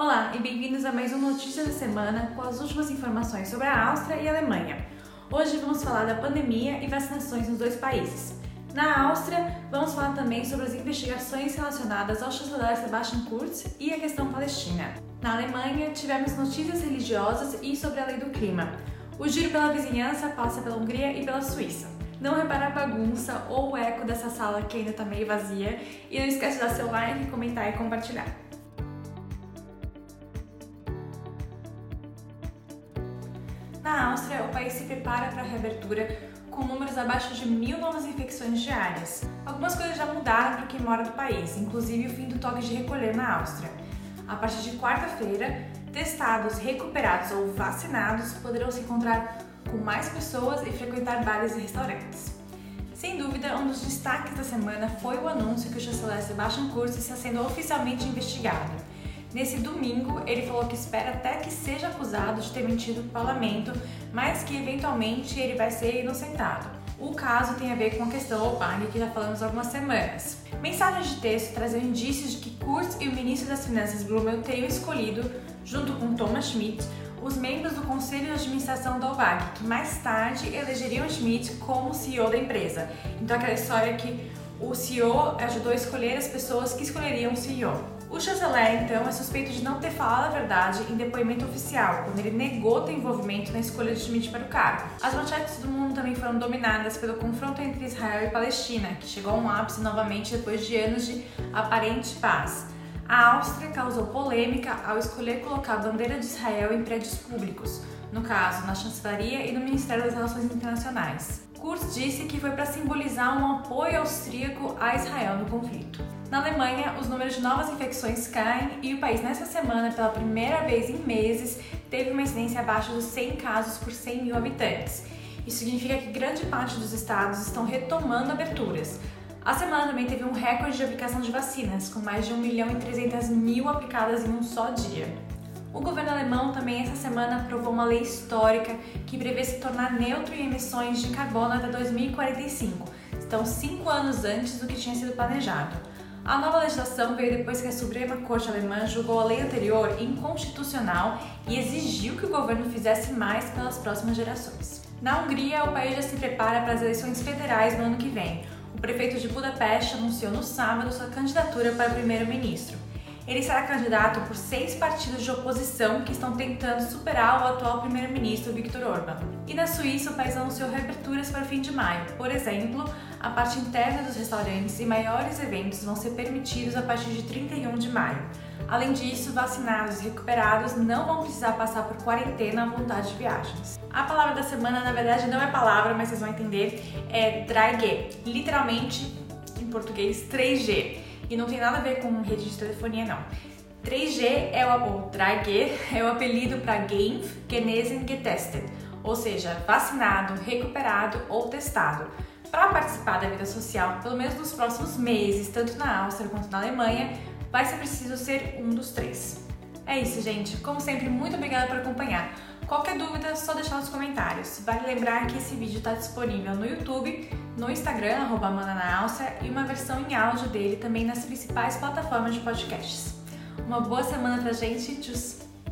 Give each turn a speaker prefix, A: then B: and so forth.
A: Olá e bem-vindos a mais uma Notícia da Semana com as últimas informações sobre a Áustria e a Alemanha. Hoje vamos falar da pandemia e vacinações nos dois países. Na Áustria, vamos falar também sobre as investigações relacionadas ao chanceler Sebastian Kurz e a questão palestina. Na Alemanha, tivemos notícias religiosas e sobre a lei do clima. O giro pela vizinhança passa pela Hungria e pela Suíça. Não repara a bagunça ou o eco dessa sala que ainda está meio vazia e não esquece de dar seu like, comentar e compartilhar. Na Áustria, o país se prepara para a reabertura com números abaixo de mil novas infecções diárias. Algumas coisas já mudaram para quem mora no país, inclusive o fim do toque de recolher na Áustria. A partir de quarta-feira, testados, recuperados ou vacinados poderão se encontrar com mais pessoas e frequentar bares e restaurantes. Sem dúvida, um dos destaques da semana foi o anúncio que o chanceler Sebastian Kurz está sendo oficialmente investigado. Nesse domingo, ele falou que espera até que seja acusado de ter mentido para o parlamento, mas que eventualmente ele vai ser inocentado. O caso tem a ver com a questão OPAG que já falamos há algumas semanas. Mensagens de texto traziam indícios de que Kurz e o ministro das Finanças Blumel teriam escolhido, junto com Thomas Schmidt, os membros do conselho de administração da OVAG, que mais tarde elegeriam Schmidt como CEO da empresa. Então aquela história que o CEO ajudou a escolher as pessoas que escolheriam o CEO. O chanceler, então, é suspeito de não ter falado a verdade em depoimento oficial, quando ele negou ter envolvimento na escolha de Schmidt para o cargo. As manchetes do mundo também foram dominadas pelo confronto entre Israel e Palestina, que chegou a um ápice novamente depois de anos de aparente paz. A Áustria causou polêmica ao escolher colocar a bandeira de Israel em prédios públicos, no caso, na chancelaria e no Ministério das Relações Internacionais. Kurz disse que foi para simbolizar um apoio austríaco a Israel no conflito. Na Alemanha, os números de novas infecções caem e o país, nesta semana, pela primeira vez em meses, teve uma incidência abaixo dos 100 casos por 100 mil habitantes. Isso significa que grande parte dos estados estão retomando aberturas. A semana também teve um recorde de aplicação de vacinas, com mais de 1 milhão e 300 mil aplicadas em um só dia. O governo alemão também essa semana aprovou uma lei histórica que prevê se tornar neutro em emissões de carbono até 2045, então cinco anos antes do que tinha sido planejado. A nova legislação veio depois que a Suprema Corte Alemã julgou a lei anterior inconstitucional e exigiu que o governo fizesse mais pelas próximas gerações. Na Hungria, o país já se prepara para as eleições federais no ano que vem. O prefeito de Budapeste anunciou no sábado sua candidatura para primeiro-ministro. Ele será candidato por seis partidos de oposição que estão tentando superar o atual primeiro-ministro Viktor Orban. E na Suíça, o país anunciou reaberturas para o fim de maio. Por exemplo, a parte interna dos restaurantes e maiores eventos vão ser permitidos a partir de 31 de maio. Além disso, vacinados e recuperados não vão precisar passar por quarentena à vontade de viagens. A palavra da semana, na verdade, não é palavra, mas vocês vão entender, é 3G, literalmente em português 3G e não tem nada a ver com rede de telefonia, não. 3G é o, ou 3G é o apelido para Geimpf, Genesen, Getestet, ou seja, vacinado, recuperado ou testado. Para participar da vida social, pelo menos nos próximos meses, tanto na Áustria quanto na Alemanha, vai ser preciso ser um dos três. É isso, gente. Como sempre, muito obrigada por acompanhar. Qualquer dúvida, é só deixar nos comentários. Vale lembrar que esse vídeo está disponível no YouTube, no Instagram, arroba e uma versão em áudio dele também nas principais plataformas de podcasts. Uma boa semana pra gente, tchau!